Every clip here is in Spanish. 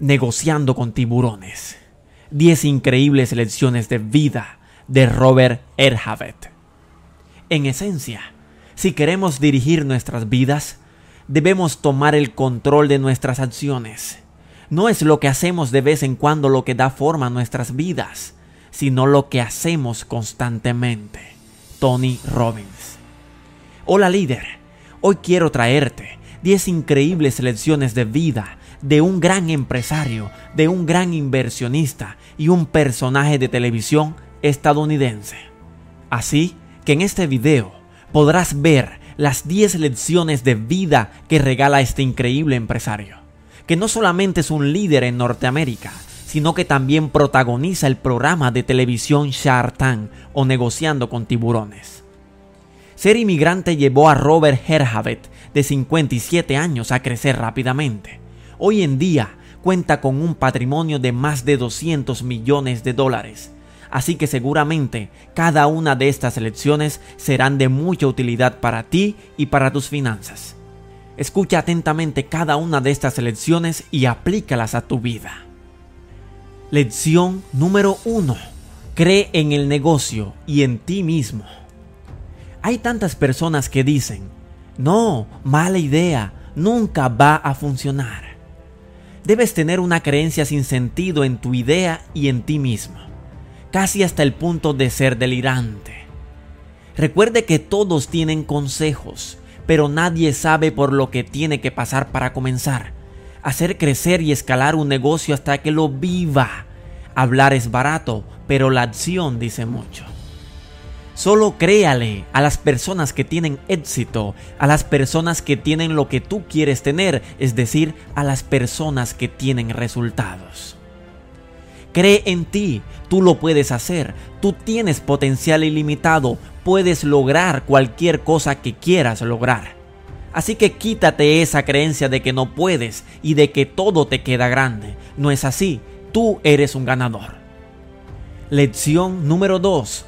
Negociando con tiburones. 10 increíbles lecciones de vida de Robert Erhavet. En esencia, si queremos dirigir nuestras vidas, debemos tomar el control de nuestras acciones. No es lo que hacemos de vez en cuando lo que da forma a nuestras vidas, sino lo que hacemos constantemente. Tony Robbins. Hola líder, hoy quiero traerte 10 increíbles lecciones de vida de un gran empresario, de un gran inversionista y un personaje de televisión estadounidense. Así que en este video podrás ver las 10 lecciones de vida que regala este increíble empresario, que no solamente es un líder en Norteamérica, sino que también protagoniza el programa de televisión Shark Tank o Negociando con Tiburones. Ser inmigrante llevó a Robert Herhavet, de 57 años, a crecer rápidamente. Hoy en día cuenta con un patrimonio de más de 200 millones de dólares. Así que seguramente cada una de estas lecciones serán de mucha utilidad para ti y para tus finanzas. Escucha atentamente cada una de estas lecciones y aplícalas a tu vida. Lección número 1. Cree en el negocio y en ti mismo. Hay tantas personas que dicen, no, mala idea, nunca va a funcionar. Debes tener una creencia sin sentido en tu idea y en ti mismo, casi hasta el punto de ser delirante. Recuerde que todos tienen consejos, pero nadie sabe por lo que tiene que pasar para comenzar. Hacer crecer y escalar un negocio hasta que lo viva. Hablar es barato, pero la acción dice mucho. Solo créale a las personas que tienen éxito, a las personas que tienen lo que tú quieres tener, es decir, a las personas que tienen resultados. Cree en ti, tú lo puedes hacer, tú tienes potencial ilimitado, puedes lograr cualquier cosa que quieras lograr. Así que quítate esa creencia de que no puedes y de que todo te queda grande. No es así, tú eres un ganador. Lección número 2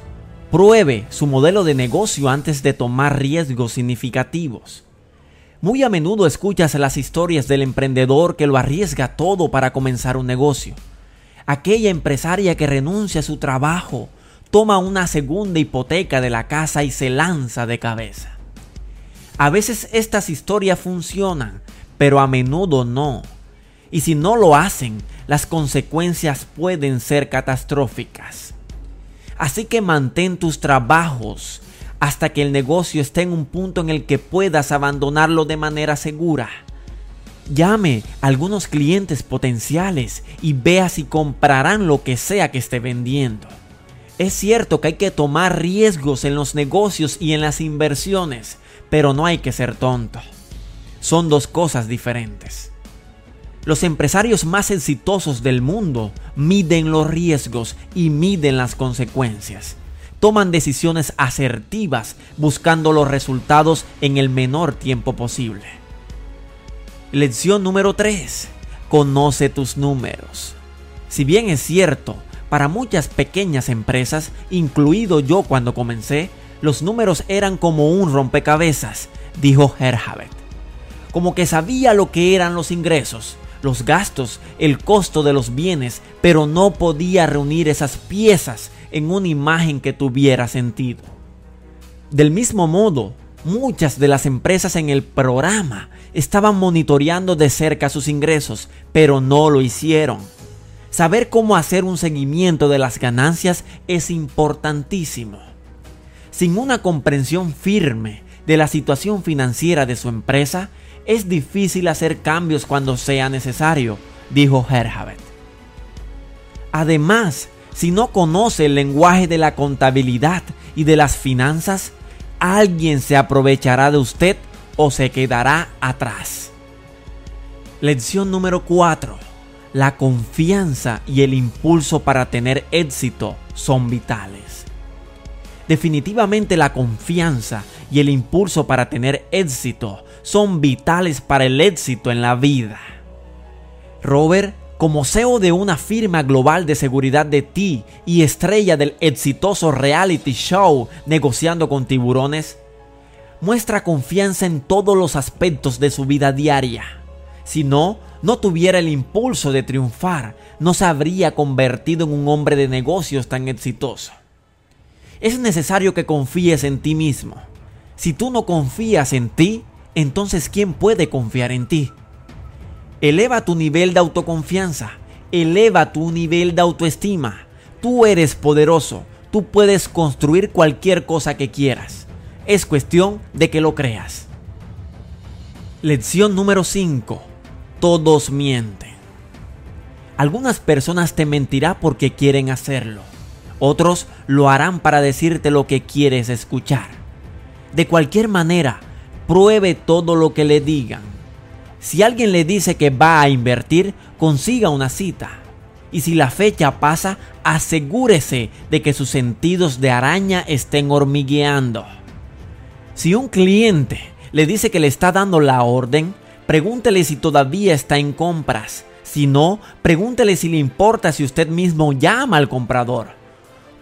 Pruebe su modelo de negocio antes de tomar riesgos significativos. Muy a menudo escuchas las historias del emprendedor que lo arriesga todo para comenzar un negocio. Aquella empresaria que renuncia a su trabajo, toma una segunda hipoteca de la casa y se lanza de cabeza. A veces estas historias funcionan, pero a menudo no. Y si no lo hacen, las consecuencias pueden ser catastróficas. Así que mantén tus trabajos hasta que el negocio esté en un punto en el que puedas abandonarlo de manera segura. Llame a algunos clientes potenciales y vea si comprarán lo que sea que esté vendiendo. Es cierto que hay que tomar riesgos en los negocios y en las inversiones, pero no hay que ser tonto. Son dos cosas diferentes. Los empresarios más exitosos del mundo miden los riesgos y miden las consecuencias. Toman decisiones asertivas buscando los resultados en el menor tiempo posible. Lección número 3. Conoce tus números. Si bien es cierto, para muchas pequeñas empresas, incluido yo cuando comencé, los números eran como un rompecabezas, dijo Herhavet. Como que sabía lo que eran los ingresos, los gastos, el costo de los bienes, pero no podía reunir esas piezas en una imagen que tuviera sentido. Del mismo modo, muchas de las empresas en el programa estaban monitoreando de cerca sus ingresos, pero no lo hicieron. Saber cómo hacer un seguimiento de las ganancias es importantísimo. Sin una comprensión firme de la situación financiera de su empresa, es difícil hacer cambios cuando sea necesario, dijo Herhavet. Además, si no conoce el lenguaje de la contabilidad y de las finanzas, alguien se aprovechará de usted o se quedará atrás. Lección número 4. La confianza y el impulso para tener éxito son vitales. Definitivamente la confianza y el impulso para tener éxito son vitales para el éxito en la vida. Robert, como CEO de una firma global de seguridad de ti y estrella del exitoso reality show Negociando con Tiburones, muestra confianza en todos los aspectos de su vida diaria. Si no, no tuviera el impulso de triunfar, no se habría convertido en un hombre de negocios tan exitoso. Es necesario que confíes en ti mismo. Si tú no confías en ti, entonces ¿quién puede confiar en ti? Eleva tu nivel de autoconfianza, eleva tu nivel de autoestima. Tú eres poderoso, tú puedes construir cualquier cosa que quieras. Es cuestión de que lo creas. Lección número 5 todos mienten. Algunas personas te mentirán porque quieren hacerlo. Otros lo harán para decirte lo que quieres escuchar. De cualquier manera, pruebe todo lo que le digan. Si alguien le dice que va a invertir, consiga una cita. Y si la fecha pasa, asegúrese de que sus sentidos de araña estén hormigueando. Si un cliente le dice que le está dando la orden, Pregúntele si todavía está en compras. Si no, pregúntele si le importa si usted mismo llama al comprador.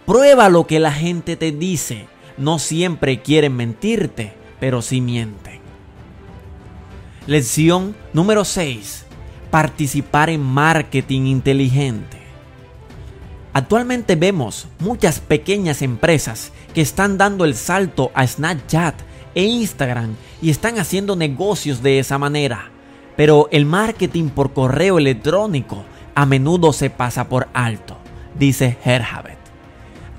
Prueba lo que la gente te dice. No siempre quieren mentirte, pero sí mienten. Lección número 6. Participar en marketing inteligente. Actualmente vemos muchas pequeñas empresas que están dando el salto a Snapchat e Instagram y están haciendo negocios de esa manera. Pero el marketing por correo electrónico a menudo se pasa por alto, dice Herhavet.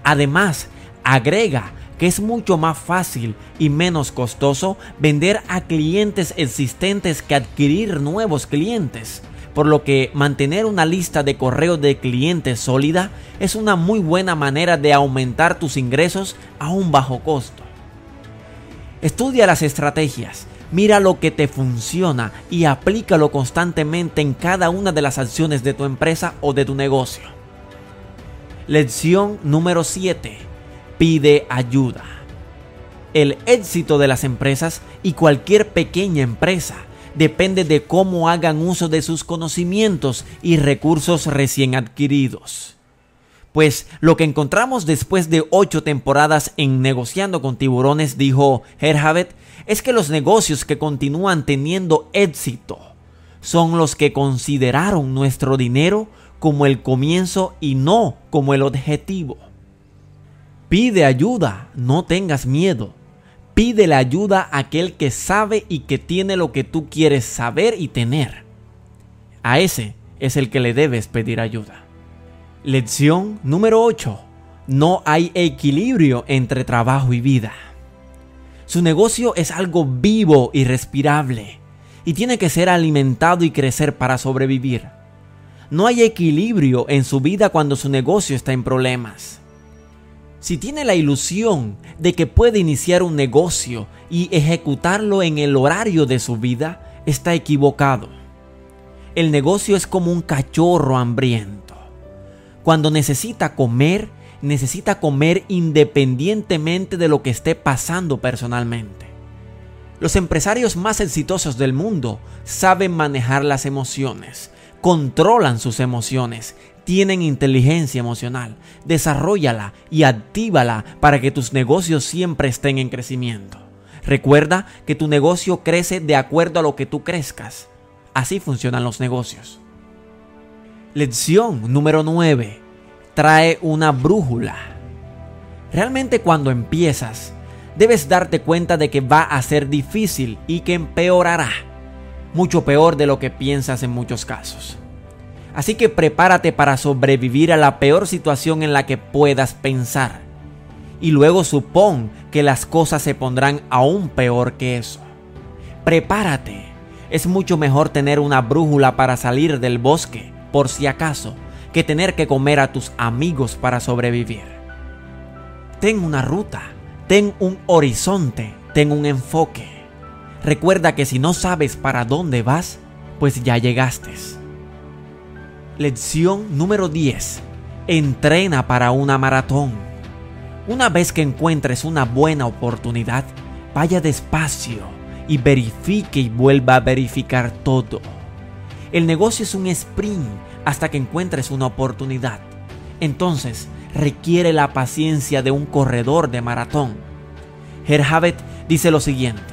Además, agrega que es mucho más fácil y menos costoso vender a clientes existentes que adquirir nuevos clientes, por lo que mantener una lista de correo de clientes sólida es una muy buena manera de aumentar tus ingresos a un bajo costo. Estudia las estrategias, mira lo que te funciona y aplícalo constantemente en cada una de las acciones de tu empresa o de tu negocio. Lección número 7. Pide ayuda. El éxito de las empresas y cualquier pequeña empresa depende de cómo hagan uso de sus conocimientos y recursos recién adquiridos. Pues lo que encontramos después de ocho temporadas en Negociando con Tiburones, dijo Herhavet, es que los negocios que continúan teniendo éxito son los que consideraron nuestro dinero como el comienzo y no como el objetivo. Pide ayuda, no tengas miedo. Pide la ayuda a aquel que sabe y que tiene lo que tú quieres saber y tener. A ese es el que le debes pedir ayuda. Lección número 8. No hay equilibrio entre trabajo y vida. Su negocio es algo vivo y respirable y tiene que ser alimentado y crecer para sobrevivir. No hay equilibrio en su vida cuando su negocio está en problemas. Si tiene la ilusión de que puede iniciar un negocio y ejecutarlo en el horario de su vida, está equivocado. El negocio es como un cachorro hambriento cuando necesita comer, necesita comer independientemente de lo que esté pasando personalmente. Los empresarios más exitosos del mundo saben manejar las emociones, controlan sus emociones, tienen inteligencia emocional, desarrollala y actívala para que tus negocios siempre estén en crecimiento. Recuerda que tu negocio crece de acuerdo a lo que tú crezcas. Así funcionan los negocios. Lección número 9. Trae una brújula. Realmente cuando empiezas, debes darte cuenta de que va a ser difícil y que empeorará. Mucho peor de lo que piensas en muchos casos. Así que prepárate para sobrevivir a la peor situación en la que puedas pensar. Y luego supón que las cosas se pondrán aún peor que eso. Prepárate. Es mucho mejor tener una brújula para salir del bosque por si acaso, que tener que comer a tus amigos para sobrevivir. Ten una ruta, ten un horizonte, ten un enfoque. Recuerda que si no sabes para dónde vas, pues ya llegaste. Lección número 10. Entrena para una maratón. Una vez que encuentres una buena oportunidad, vaya despacio y verifique y vuelva a verificar todo. El negocio es un sprint hasta que encuentres una oportunidad. Entonces, requiere la paciencia de un corredor de maratón. Herhavet dice lo siguiente: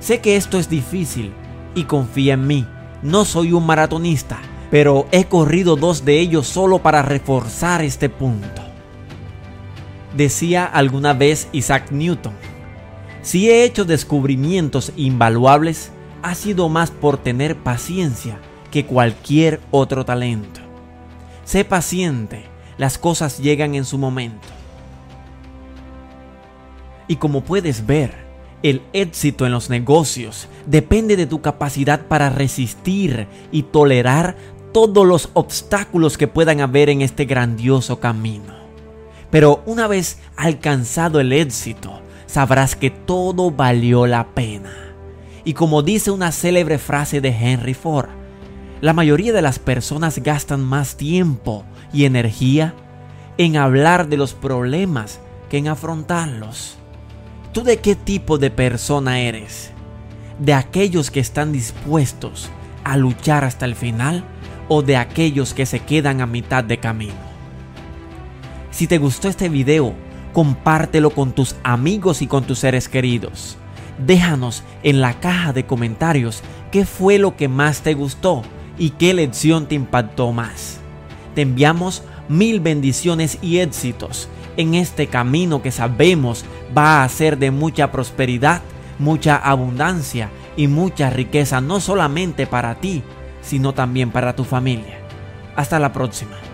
Sé que esto es difícil y confía en mí. No soy un maratonista, pero he corrido dos de ellos solo para reforzar este punto. Decía alguna vez Isaac Newton, si he hecho descubrimientos invaluables, ha sido más por tener paciencia que cualquier otro talento. Sé paciente, las cosas llegan en su momento. Y como puedes ver, el éxito en los negocios depende de tu capacidad para resistir y tolerar todos los obstáculos que puedan haber en este grandioso camino. Pero una vez alcanzado el éxito, sabrás que todo valió la pena. Y como dice una célebre frase de Henry Ford, la mayoría de las personas gastan más tiempo y energía en hablar de los problemas que en afrontarlos. ¿Tú de qué tipo de persona eres? ¿De aquellos que están dispuestos a luchar hasta el final o de aquellos que se quedan a mitad de camino? Si te gustó este video, compártelo con tus amigos y con tus seres queridos. Déjanos en la caja de comentarios qué fue lo que más te gustó y qué lección te impactó más. Te enviamos mil bendiciones y éxitos en este camino que sabemos va a ser de mucha prosperidad, mucha abundancia y mucha riqueza, no solamente para ti, sino también para tu familia. Hasta la próxima.